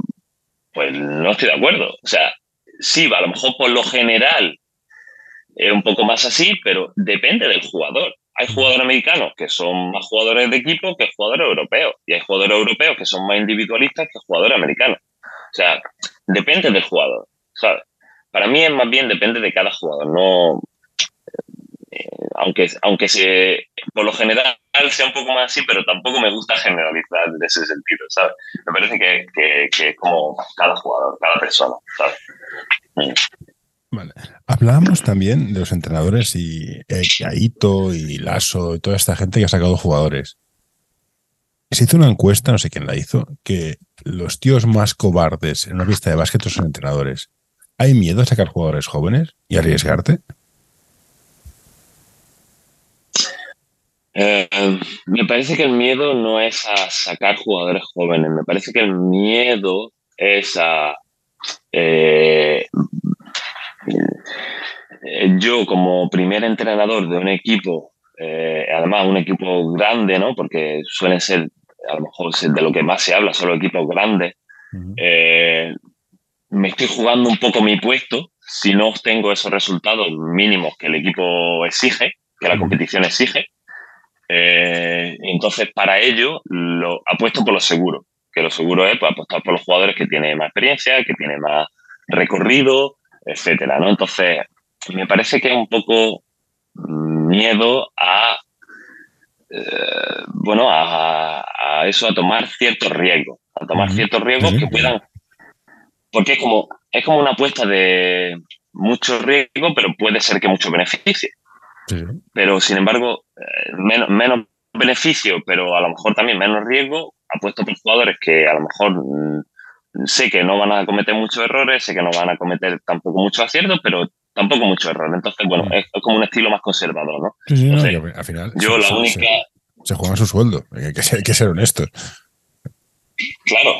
pues no estoy de acuerdo. O sea, sí, a lo mejor por lo general es un poco más así, pero depende del jugador. Hay jugadores americanos que son más jugadores de equipo que jugadores europeos. Y hay jugadores europeos que son más individualistas que jugadores americanos. O sea, depende del jugador. ¿sabes? Para mí es más bien depende de cada jugador. No, eh, aunque, aunque se, por lo general sea un poco más así, pero tampoco me gusta generalizar en ese sentido, ¿sabes? Me parece que, que, es como cada jugador, cada persona, ¿sabes? Mm. Vale. Hablábamos también de los entrenadores y eh, Aito y Lasso y toda esta gente que ha sacado jugadores. Se hizo una encuesta, no sé quién la hizo, que los tíos más cobardes en una pista de básquet son entrenadores. ¿Hay miedo a sacar jugadores jóvenes y arriesgarte? Eh, me parece que el miedo no es a sacar jugadores jóvenes, me parece que el miedo es a... Eh, yo como primer entrenador de un equipo, eh, además un equipo grande, ¿no? Porque suelen ser, a lo mejor de lo que más se habla, solo equipos grandes, me estoy jugando un poco mi puesto si no obtengo esos resultados mínimos que el equipo exige, que la competición exige. Eh, entonces, para ello, lo apuesto por lo seguro, que lo seguro es pues, apostar por los jugadores que tienen más experiencia, que tienen más recorrido, etcétera, ¿no? Entonces, me parece que es un poco miedo a, eh, bueno, a, eso, a tomar ciertos riesgos, a tomar ciertos riesgos que puedan, porque es como, es como una apuesta de mucho riesgo, pero puede ser que mucho beneficio. Pero, sin embargo, eh, menos, menos beneficio, pero a lo mejor también menos riesgo, apuesto por jugadores que a lo mejor mm, sé que no van a cometer muchos errores, sé que no van a cometer tampoco muchos aciertos, pero tampoco muchos errores. Entonces, bueno, es, como un estilo más conservador, ¿no? Sí, al final. Yo la única. Se, juega su sueldo, hay que, hay que ser honestos. Claro,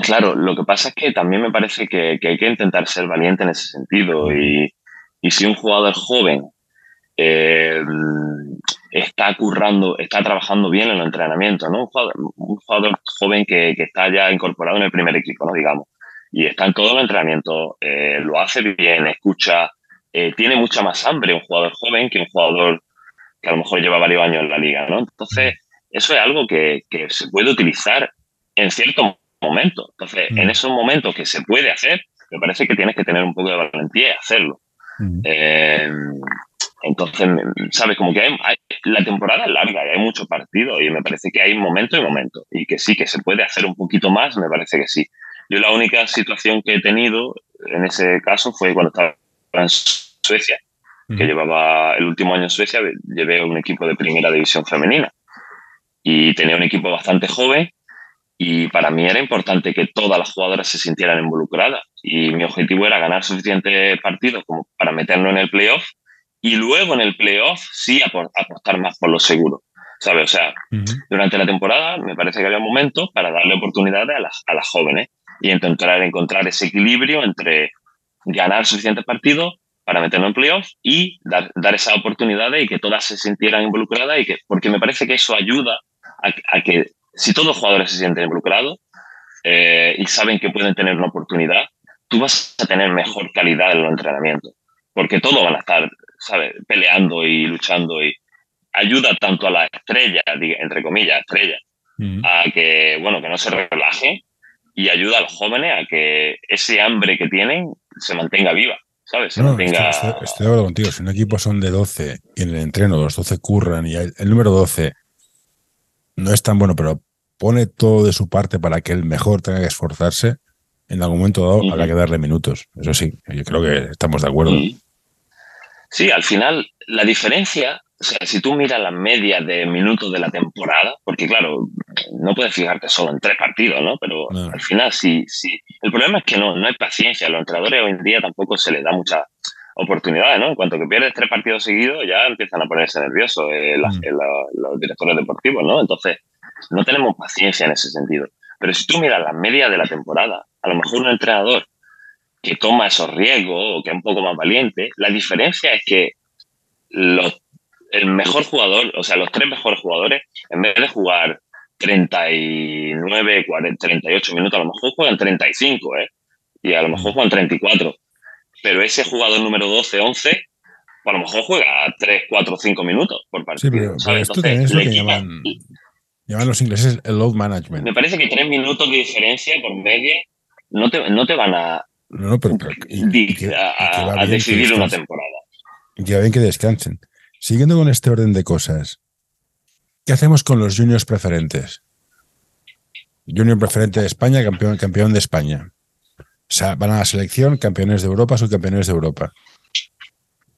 Claro, lo que pasa es que también me parece que, hay que intentar ser valiente en ese sentido. Y, y, si un jugador joven eh, está currando, está trabajando bien en el entrenamiento, ¿no? Un jugador, joven que, está ya incorporado en el primer equipo, ¿no? Digamos. Y está en todo el entrenamiento, eh, lo hace bien, escucha eh, tiene mucha más hambre un jugador joven que un jugador que a lo mejor lleva varios años en la liga, ¿no? Entonces, eso es algo que, que se puede utilizar en ciertos momentos. Entonces, en esos momentos que se puede hacer, me parece que tienes que tener un poco de valentía y hacerlo. Eh, entonces, sabes, como que hay, la temporada es larga y hay muchos partidos y me parece que hay momento y momento y que sí, que se puede hacer un poquito más, me parece que sí. Yo la única situación que he tenido en ese caso fue cuando estaba en Suecia, que llevaba el último año en Suecia, llevé un equipo de primera división femenina y tenía un equipo bastante joven y para mí era importante que todas las jugadoras se sintieran involucradas y mi objetivo era ganar suficientes partidos como para meternos en el playoff y luego en el playoff sí apostar más por lo seguro. ¿Sabes? O sea, durante la temporada me parece que había momentos para darle oportunidades a las, a las jóvenes y intentar encontrar ese equilibrio entre ganar suficientes partidos para meternos en playoff y dar, dar esas oportunidades y que todas se sintieran involucradas y que, porque me parece que eso ayuda a, que si todos los jugadores se sienten involucrados eh, y saben que pueden tener una oportunidad, tú vas a tener mejor calidad en los entrenamientos, porque todos van a estar ¿sabes? Peleando y luchando y ayuda tanto a la estrella, entre comillas, estrella, mm. a que, bueno, que no se relaje y ayuda a los jóvenes a que ese hambre que tienen se mantenga viva. ¿Sabes? estoy, de acuerdo contigo. Si un equipo son de 12 y en el entreno los 12 curran y el, número 12 no es tan bueno, pero pone todo de su parte para que el mejor tenga que esforzarse, en algún momento dado habrá que darle minutos. Eso sí, yo creo que estamos de acuerdo. Sí, al final la diferencia, o sea, si tú miras la media de minutos de la temporada, porque claro, no puedes fijarte solo en tres partidos, ¿no? Pero al final sí, sí. El problema es que no, no hay paciencia. A los entrenadores hoy en día tampoco se les da mucha oportunidades, ¿no? En cuanto que pierdes tres partidos seguidos, ya empiezan a ponerse nerviosos eh, mm. los directores deportivos, ¿no? Entonces, no tenemos paciencia en ese sentido. Pero si tú miras la media de la temporada, a lo mejor un entrenador que toma esos riesgos o que es un poco más valiente. La diferencia es que los, el mejor jugador, o sea, los tres mejores jugadores, en vez de jugar 39, 40, 38 minutos, a lo mejor juegan 35, ¿eh? Y a lo mejor juegan 34. Pero ese jugador número 12, 11, pues a lo mejor juega 3, 4, 5 minutos por partido. Sí, pero, esto también es lo que llaman, llaman, los ingleses el load management. Me parece que 3 minutos de diferencia por media no te, no te van a, no, pero, a, decidir una temporada. Ya ven que descansen. Siguiendo con este orden de cosas, ¿qué hacemos con los juniors preferentes? Junior preferente de España, campeón, campeón de España. O sea, van a la selección, campeones de Europa, subcampeones de Europa.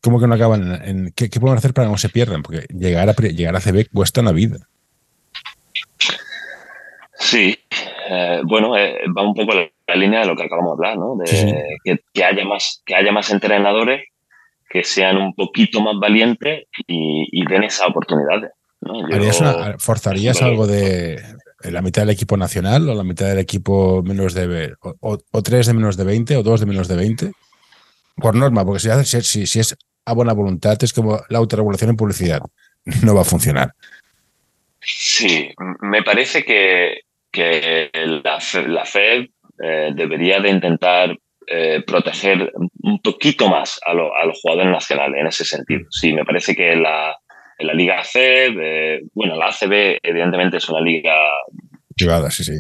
¿Cómo que no acaban en, ¿qué, ¿qué, podemos hacer para que no se pierdan? Porque llegar a, llegar a CB cuesta una vida. Sí, eh, bueno, eh, va un poco la, línea de lo que acabamos de hablar, ¿no? De que, haya más, que haya más entrenadores que sean un poquito más valientes y, den esa oportunidad. ¿Forzarías algo de la mitad del equipo nacional o la mitad del equipo menos de o, tres de menos de 20 o dos de menos de 20? Por norma, porque si, si, si es a buena voluntad, es como la autorregulación en publicidad. No va a funcionar. Sí, me parece que, que la, la Fed eh, debería de intentar eh, proteger un poquito más a, los jugadores nacionales en ese sentido. Sí, me parece que la, en la Liga C, bueno, la ACB evidentemente es una liga privada, sí, sí.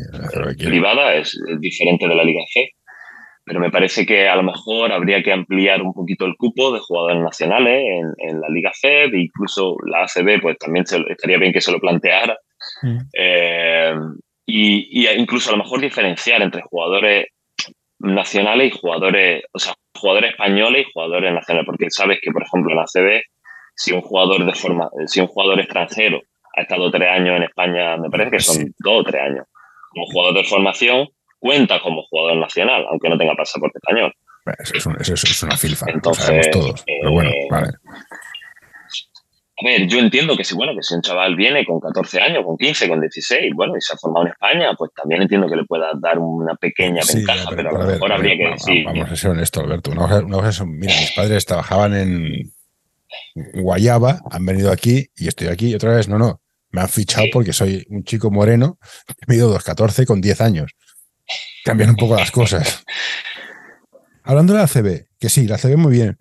Privada, es, diferente de la Liga C, pero me parece que a lo mejor habría que ampliar un poquito el cupo de jugadores nacionales en, la Liga C, e incluso la ACB, pues también estaría bien que se lo planteara. Mm. Eh, y, incluso a lo mejor diferenciar entre jugadores nacionales y jugadores, o sea, jugadores españoles y jugadores nacionales, porque sabes que, por ejemplo, en la CB, si un jugador de forma, si un jugador extranjero ha estado tres años en España, me parece que son dos o tres años, como jugador de formación, cuenta como jugador nacional, aunque no tenga pasaporte español. Eso es, una filfa, Entonces, lo sabemos todos. Pero bueno, eh, vale. A ver, yo entiendo que si, bueno, que si un chaval viene con 14 años, con 15, con 16, bueno, y se ha formado en España, pues también entiendo que le pueda dar una pequeña ventaja, pero, a lo mejor habría que decir. Vamos a ser honestos, Alberto. Una cosa, mira, mis padres trabajaban en Guayaba, han venido aquí y estoy aquí y otra vez, no, no, me han fichado porque soy un chico moreno, he mido 2,14 con 10 años. Cambian un poco las cosas. Hablando de la CB, que sí, la CB muy bien,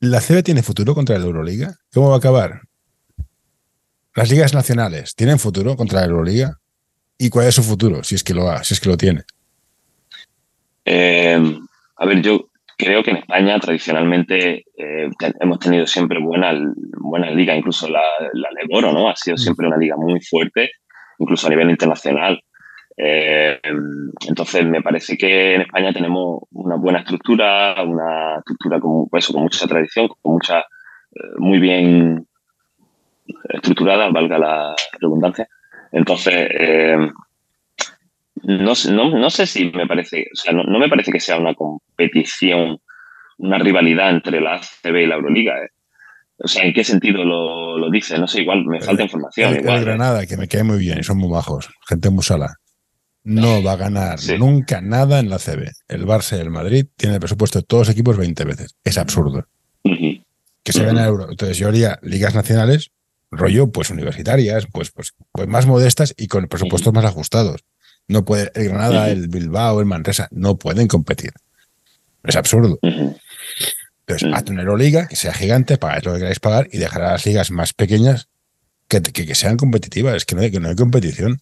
¿La CB tiene futuro contra la Euroliga? ¿Cómo va a acabar? Las ligas nacionales tienen futuro contra la Euroliga. ¿Y cuál es su futuro? Si es que lo ha, si es que lo tiene. Eh, a ver, yo creo que en España tradicionalmente eh, hemos tenido siempre buena, buena liga, incluso la, la Leboro, ¿no? Ha sido siempre una liga muy fuerte, incluso a nivel internacional. Eh, entonces, me parece que en España tenemos una buena estructura, una estructura con, pues, con mucha tradición, con mucha, muy bien estructurada, valga la redundancia. Entonces, no, no, no, sé si me parece, o sea, no, me parece que sea una competición, una rivalidad entre la ACB y la Euroliga. ¿eh? O sea, ¿en qué sentido lo, lo, dice? No sé, igual me falta información. El, igual, ¿eh? Granada, que me cae muy bien, son muy bajos, gente muy sala. No va a ganar nunca nada en la CB. El Barça y el Madrid tienen el presupuesto de todos los equipos 20 veces. Es absurdo. Que se gane euro. Entonces yo haría ligas nacionales, rollo, pues universitarias, pues, pues, pues más modestas y con presupuestos más ajustados. No puede, el Granada, el Bilbao, el Manresa, no pueden competir. Es absurdo. Entonces, haz una Euroliga que sea gigante, pagáis lo que queráis pagar y dejar a las ligas más pequeñas que, que, sean competitivas. Es que no, hay, que no hay competición.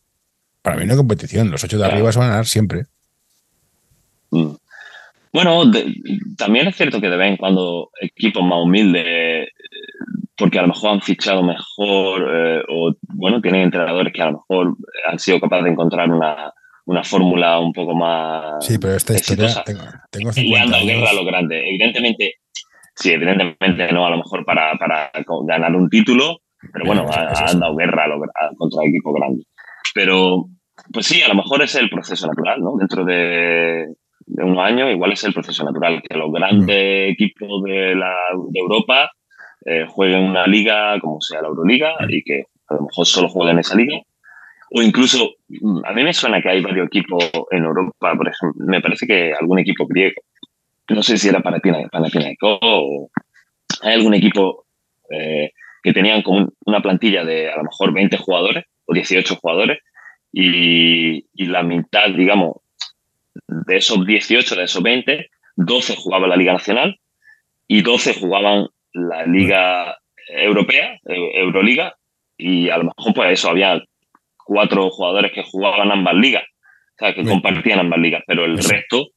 Para mí no hay competición. Los ocho de arriba se van a ganar siempre. Mm. Bueno, también es cierto que de vez en cuando equipos más humildes, porque a lo mejor han fichado mejor eh, o, bueno, tienen entrenadores que a lo mejor han sido capaces de encontrar una, una fórmula un poco más. Sí, pero esta historia. Tengo, y han dado guerra a lo grande. Evidentemente, sí, evidentemente no, a lo mejor para, para ganar un título, pero bueno, han dado guerra a contra el equipo grande. Pero, pues sí, a lo mejor es el proceso natural, ¿no? Dentro de, de unos años, igual es el proceso natural, que los grandes mm. equipos de, la, de Europa eh, jueguen una liga como sea la Euroliga mm. y que a lo mejor solo jueguen esa liga o incluso, a mí me suena que hay varios equipos en Europa, por ejemplo, me parece que algún equipo griego, no sé si era para Panathinaikos o hay algún equipo eh, que tenían como una plantilla de a lo mejor 20 jugadores o 18 jugadores y, y la mitad, digamos, de esos 18, de esos 20, 12 jugaban la Liga Nacional y 12 jugaban la Liga Europea, Euroliga, y a lo mejor pues eso, había cuatro jugadores que jugaban ambas ligas, o sea, que compartían ambas ligas, pero el resto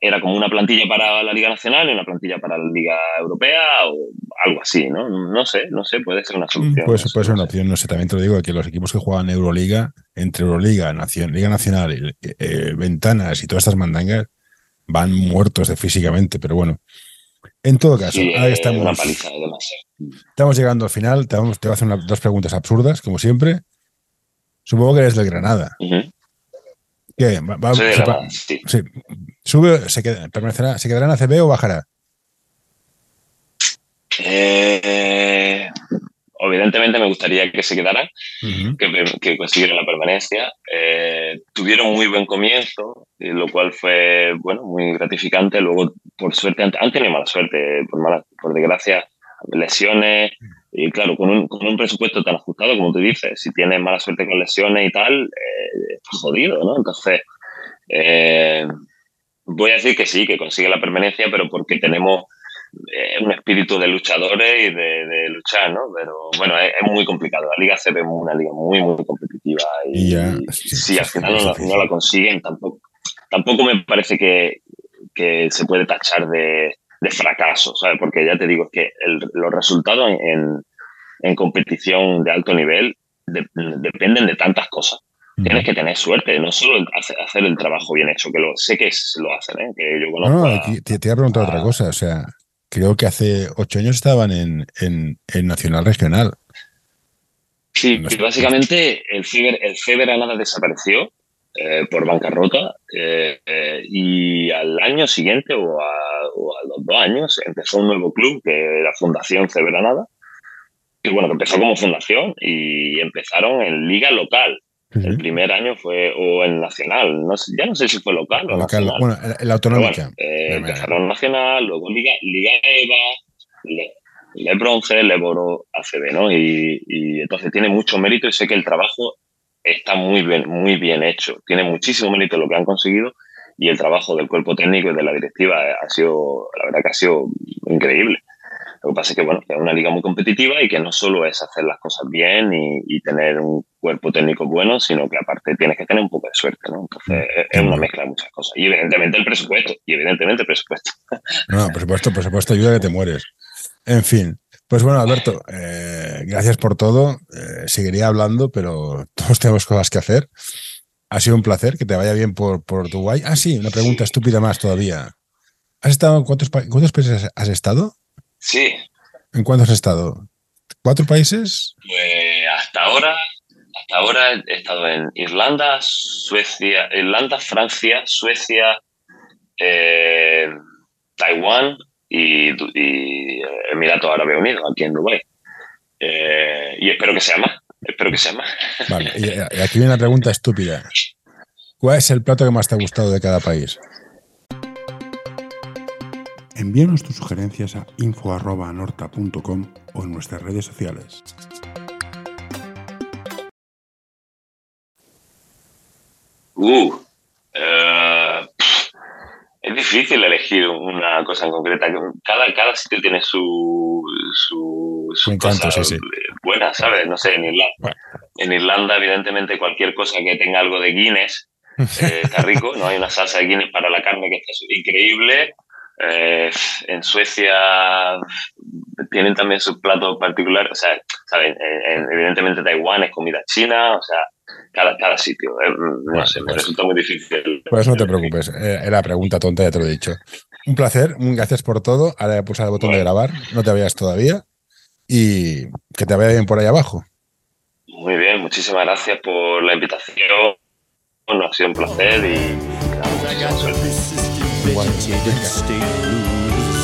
era como una plantilla para la Liga Nacional y una plantilla para la Liga Europea o algo así, ¿no? No sé, no sé, puede ser una mm, solución. Puede, puede ser una opción, no sé, también te lo digo, que los equipos que juegan Euroliga, entre Euroliga, Nación, Liga Nacional, eh, eh, Ventanas y todas estas mandangas, van muertos de físicamente, pero bueno. En todo caso, ahí estamos. Una paliza, estamos llegando al final, te, vamos, te voy a hacer dos preguntas absurdas, como siempre. Supongo que eres del Granada. ¿Qué? Va, sí. ¿Sube, se, permanecerá, se quedará en ACB o bajará? Eh, evidentemente me gustaría que se quedara, que, que, consiguiera la permanencia. Eh, tuvieron muy buen comienzo, lo cual fue bueno muy gratificante. Luego, por suerte, han, han tenido mala suerte, por, mala, por desgracia, lesiones, y claro, con un, con un, presupuesto tan ajustado como tú dices, si tienes mala suerte con lesiones y tal, eh, estás jodido, ¿no? Entonces, eh, voy a decir que sí, que consigue la permanencia, pero porque tenemos eh, un espíritu de luchadores y de, luchar, ¿no? Pero bueno, es, muy complicado. La Liga CB es una liga muy, muy competitiva y, si al final no, la consiguen, tampoco, tampoco me parece que, que se puede tachar de de fracaso, ¿sabes? Porque ya te digo que los resultados en, en, competición de alto nivel dependen de tantas cosas. Tienes que tener suerte, no solo hacer, el trabajo bien hecho, que lo sé que lo hacen, ¿eh? que yo conozco. No, te, te, iba a preguntar otra cosa, o sea, creo que hace ocho años estaban en, en, en Nacional Regional. Sí, básicamente el Ciber, el nada desapareció eh, por bancarrota eh, eh, y al año siguiente o a, los dos años empezó un nuevo club que era Fundación Cebranada que bueno, que empezó como fundación y empezaron en liga local. El primer año fue o en nacional, no ya no sé si fue local o nacional. Bueno, el autonómica. empezaron nacional, luego liga, liga EVA, Le, Bronce, Le Boro, ACB, ¿no? Y, y entonces tiene mucho mérito y sé que el trabajo está muy bien, muy bien hecho. Tiene muchísimo mérito lo que han conseguido y el trabajo del cuerpo técnico y de la directiva ha sido, la verdad que ha sido increíble. Lo que pasa es que, bueno, es una liga muy competitiva y que no solo es hacer las cosas bien y, tener un cuerpo técnico bueno, sino que aparte tienes que tener un poco de suerte, ¿no? Entonces es una mezcla de muchas cosas. Y evidentemente el presupuesto, y evidentemente el presupuesto. No, por supuesto, por supuesto, ayuda que te mueres. En fin, pues bueno, Alberto, eh, gracias por todo. Eh, seguiría hablando, pero todos tenemos cosas que hacer. Ha sido un placer, que te vaya bien por, por Uruguay. Ah, sí, una pregunta estúpida más todavía. ¿Has estado en cuántos, cuántos países has estado? Sí. ¿En cuántos has estado? ¿Cuatro países? Pues hasta ahora, hasta ahora he estado en Irlanda, Suecia, Irlanda, Francia, Suecia, eh, Taiwán y, y, Emiratos Árabes Unidos, aquí en Dubái. Eh, y espero que sea más. Espero que sea más. Vale, y aquí viene una pregunta estúpida. ¿Cuál es el plato que más te ha gustado de cada país? Envíanos tus sugerencias a info.norta.com o en nuestras redes sociales. Uh, eh, es difícil elegir una cosa en concreta. Cada, cada sitio tiene su, su, su buena, ¿sabes? No sé, en Irlanda. En Irlanda, evidentemente, cualquier cosa que tenga algo de Guinness eh, está rico. No hay una salsa de Guinness para la carne que está increíble. Eh, en Suecia tienen también sus platos particulares, o sea, ¿saben? evidentemente Taiwán es comida china, o sea, cada, cada sitio. Eh, no sé, me pues resulta muy difícil. Pues no te preocupes, eh, era pregunta tonta, ya te lo he dicho. Un placer, gracias por todo. Ahora he pulsado el botón de grabar, no te vayas todavía y que te vaya bien por ahí abajo. Muy bien, muchísimas gracias por la invitación. Bueno, ha sido un placer y vegetated state blues.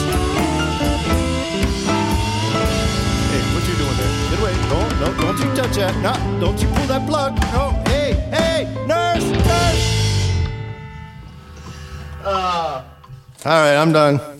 Hey, what you doing there? Get away. No, no, don't you touch that. No, don't you pull that plug. No, hey, hey, nurse, nurse. Uh, all right, I'm done.